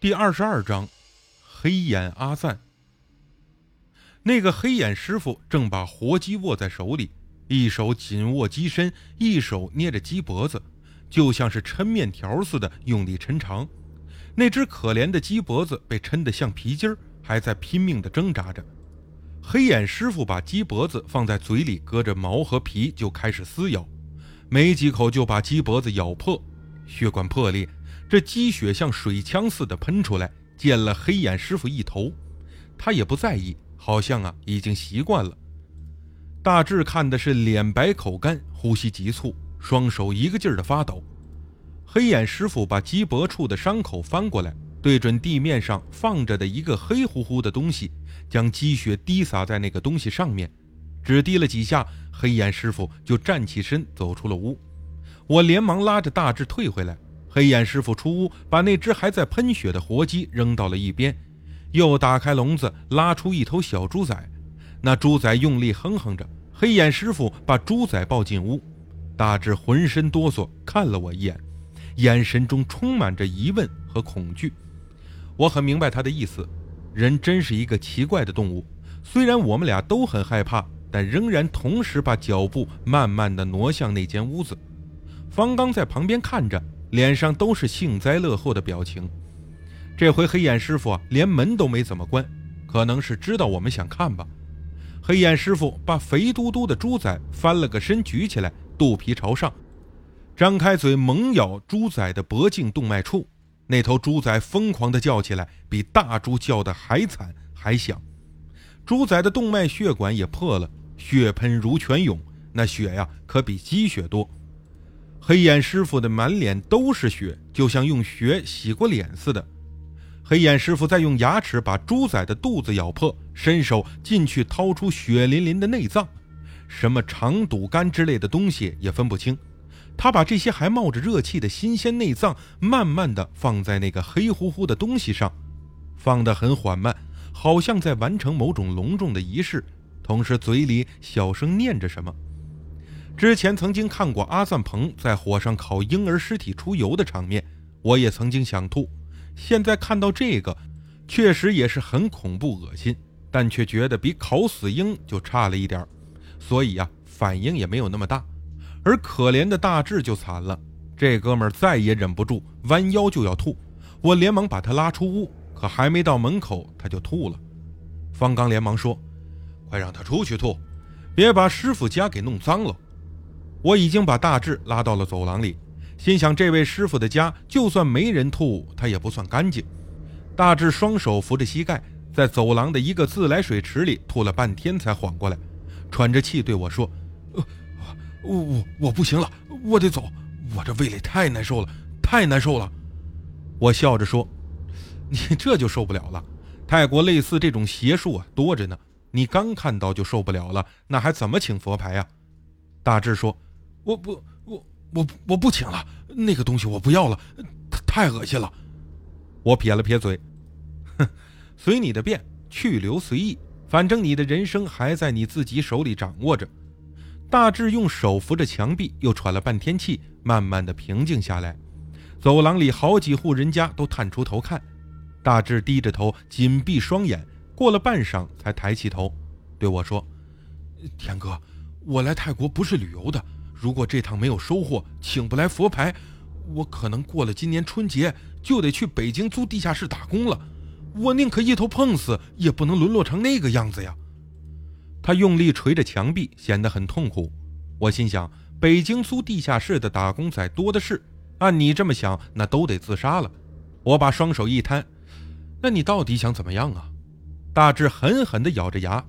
第二十二章，黑眼阿赞。那个黑眼师傅正把活鸡握在手里，一手紧握鸡身，一手捏着鸡脖子，就像是抻面条似的用力抻长。那只可怜的鸡脖子被抻得像皮筋儿，还在拼命地挣扎着。黑眼师傅把鸡脖子放在嘴里，隔着毛和皮就开始撕咬，没几口就把鸡脖子咬破，血管破裂。这积雪像水枪似的喷出来，溅了黑眼师傅一头。他也不在意，好像啊已经习惯了。大志看的是脸白口干，呼吸急促，双手一个劲儿的发抖。黑眼师傅把鸡脖处的伤口翻过来，对准地面上放着的一个黑乎乎的东西，将积雪滴洒在那个东西上面。只滴了几下，黑眼师傅就站起身走出了屋。我连忙拉着大志退回来。黑眼师傅出屋，把那只还在喷血的活鸡扔到了一边，又打开笼子，拉出一头小猪仔。那猪仔用力哼哼着。黑眼师傅把猪仔抱进屋，大志浑身哆嗦，看了我一眼，眼神中充满着疑问和恐惧。我很明白他的意思，人真是一个奇怪的动物。虽然我们俩都很害怕，但仍然同时把脚步慢慢地挪向那间屋子。方刚在旁边看着。脸上都是幸灾乐祸的表情。这回黑眼师傅，连门都没怎么关，可能是知道我们想看吧。黑眼师傅把肥嘟嘟的猪仔翻了个身，举起来，肚皮朝上，张开嘴猛咬猪仔的脖颈动脉处。那头猪仔疯狂地叫起来，比大猪叫的还惨还响。猪仔的动脉血管也破了，血喷如泉涌，那血呀，可比鸡血多。黑眼师傅的满脸都是血，就像用血洗过脸似的。黑眼师傅再用牙齿把猪仔的肚子咬破，伸手进去掏出血淋淋的内脏，什么肠、肚、肝之类的东西也分不清。他把这些还冒着热气的新鲜内脏慢慢的放在那个黑乎乎的东西上，放得很缓慢，好像在完成某种隆重的仪式，同时嘴里小声念着什么。之前曾经看过阿赞鹏在火上烤婴儿尸体出油的场面，我也曾经想吐。现在看到这个，确实也是很恐怖恶心，但却觉得比烤死婴就差了一点儿所以呀，反应也没有那么大。而可怜的大志就惨了，这哥们儿再也忍不住，弯腰就要吐。我连忙把他拉出屋，可还没到门口，他就吐了。方刚连忙说：“快让他出去吐，别把师傅家给弄脏了。”我已经把大志拉到了走廊里，心想这位师傅的家就算没人吐，他也不算干净。大志双手扶着膝盖，在走廊的一个自来水池里吐了半天才缓过来，喘着气对我说：“呃，我我我不行了，我得走，我这胃里太难受了，太难受了。”我笑着说：“你这就受不了了？泰国类似这种邪术啊多着呢，你刚看到就受不了了，那还怎么请佛牌呀？”大志说。我不，我我我不请了，那个东西我不要了，太恶心了。我撇了撇嘴，哼，随你的便，去留随意，反正你的人生还在你自己手里掌握着。大志用手扶着墙壁，又喘了半天气，慢慢的平静下来。走廊里好几户人家都探出头看，大志低着头，紧闭双眼，过了半晌才抬起头，对我说：“天哥，我来泰国不是旅游的。”如果这趟没有收获，请不来佛牌，我可能过了今年春节就得去北京租地下室打工了。我宁可一头碰死，也不能沦落成那个样子呀！他用力捶着墙壁，显得很痛苦。我心想，北京租地下室的打工仔多的是，按你这么想，那都得自杀了。我把双手一摊，那你到底想怎么样啊？大志狠狠地咬着牙，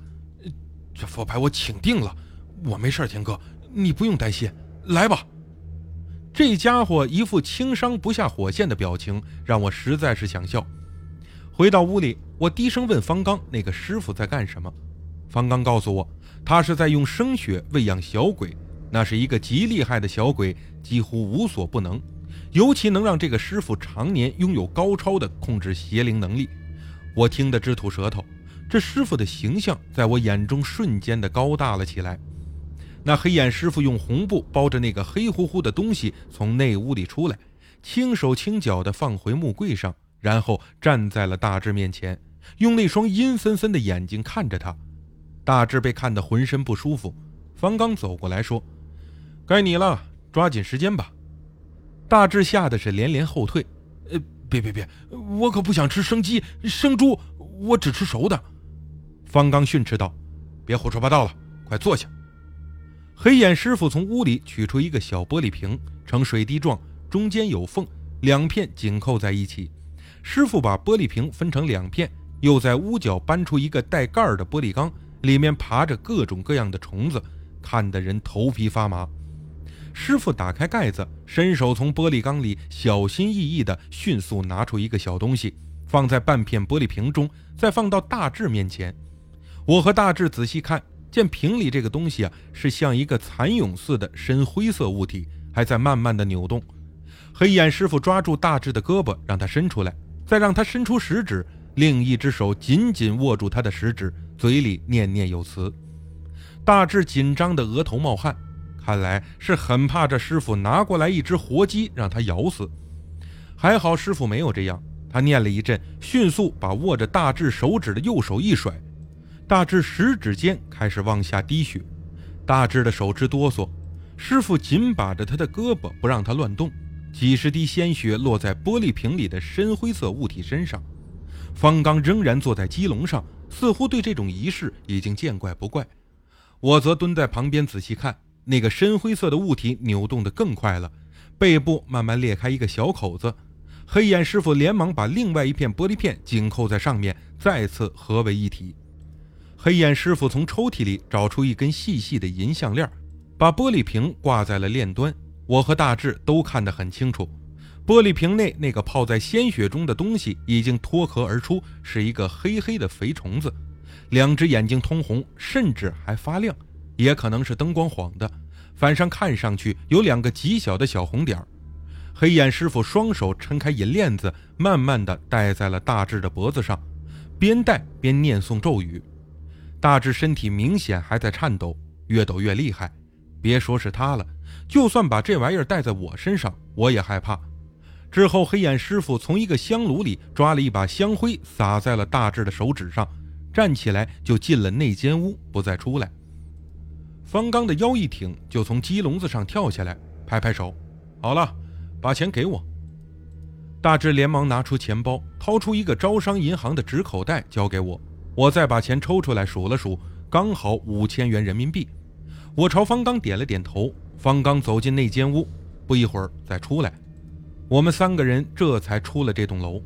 这佛牌我请定了，我没事，天哥。你不用担心，来吧。这家伙一副轻伤不下火线的表情，让我实在是想笑。回到屋里，我低声问方刚：“那个师傅在干什么？”方刚告诉我，他是在用生血喂养小鬼。那是一个极厉害的小鬼，几乎无所不能，尤其能让这个师傅常年拥有高超的控制邪灵能力。我听得直吐舌头。这师傅的形象在我眼中瞬间的高大了起来。那黑眼师傅用红布包着那个黑乎乎的东西从内屋里出来，轻手轻脚地放回木柜上，然后站在了大志面前，用那双阴森森的眼睛看着他。大志被看得浑身不舒服。方刚走过来说：“该你了，抓紧时间吧。”大志吓得是连连后退。“呃，别别别，我可不想吃生鸡、生猪，我只吃熟的。”方刚训斥道：“别胡说八道了，快坐下。”黑眼师傅从屋里取出一个小玻璃瓶，呈水滴状，中间有缝，两片紧扣在一起。师傅把玻璃瓶分成两片，又在屋角搬出一个带盖儿的玻璃缸，里面爬着各种各样的虫子，看得人头皮发麻。师傅打开盖子，伸手从玻璃缸里小心翼翼地迅速拿出一个小东西，放在半片玻璃瓶中，再放到大志面前。我和大志仔细看。见瓶里这个东西啊，是像一个蚕蛹似的深灰色物体，还在慢慢的扭动。黑眼师傅抓住大志的胳膊，让他伸出来，再让他伸出食指，另一只手紧紧握住他的食指，嘴里念念有词。大志紧张的额头冒汗，看来是很怕这师傅拿过来一只活鸡让他咬死。还好师傅没有这样，他念了一阵，迅速把握着大志手指的右手一甩。大志食指间开始往下滴血，大志的手直哆嗦。师傅紧把着他的胳膊，不让他乱动。几十滴鲜血落在玻璃瓶里的深灰色物体身上。方刚仍然坐在鸡笼上，似乎对这种仪式已经见怪不怪。我则蹲在旁边仔细看，那个深灰色的物体扭动得更快了，背部慢慢裂开一个小口子。黑眼师傅连忙把另外一片玻璃片紧扣在上面，再次合为一体。黑眼师傅从抽屉里找出一根细细的银项链，把玻璃瓶挂在了链端。我和大志都看得很清楚，玻璃瓶内那个泡在鲜血中的东西已经脱壳而出，是一个黑黑的肥虫子，两只眼睛通红，甚至还发亮，也可能是灯光晃的，反上看上去有两个极小的小红点儿。黑眼师傅双手撑开银链子，慢慢的戴在了大志的脖子上，边戴边念诵咒语。大志身体明显还在颤抖，越抖越厉害。别说是他了，就算把这玩意儿戴在我身上，我也害怕。之后，黑眼师傅从一个香炉里抓了一把香灰，撒在了大志的手指上，站起来就进了那间屋，不再出来。方刚的腰一挺，就从鸡笼子上跳下来，拍拍手：“好了，把钱给我。”大志连忙拿出钱包，掏出一个招商银行的纸口袋，交给我。我再把钱抽出来数了数，刚好五千元人民币。我朝方刚点了点头。方刚走进那间屋，不一会儿再出来。我们三个人这才出了这栋楼。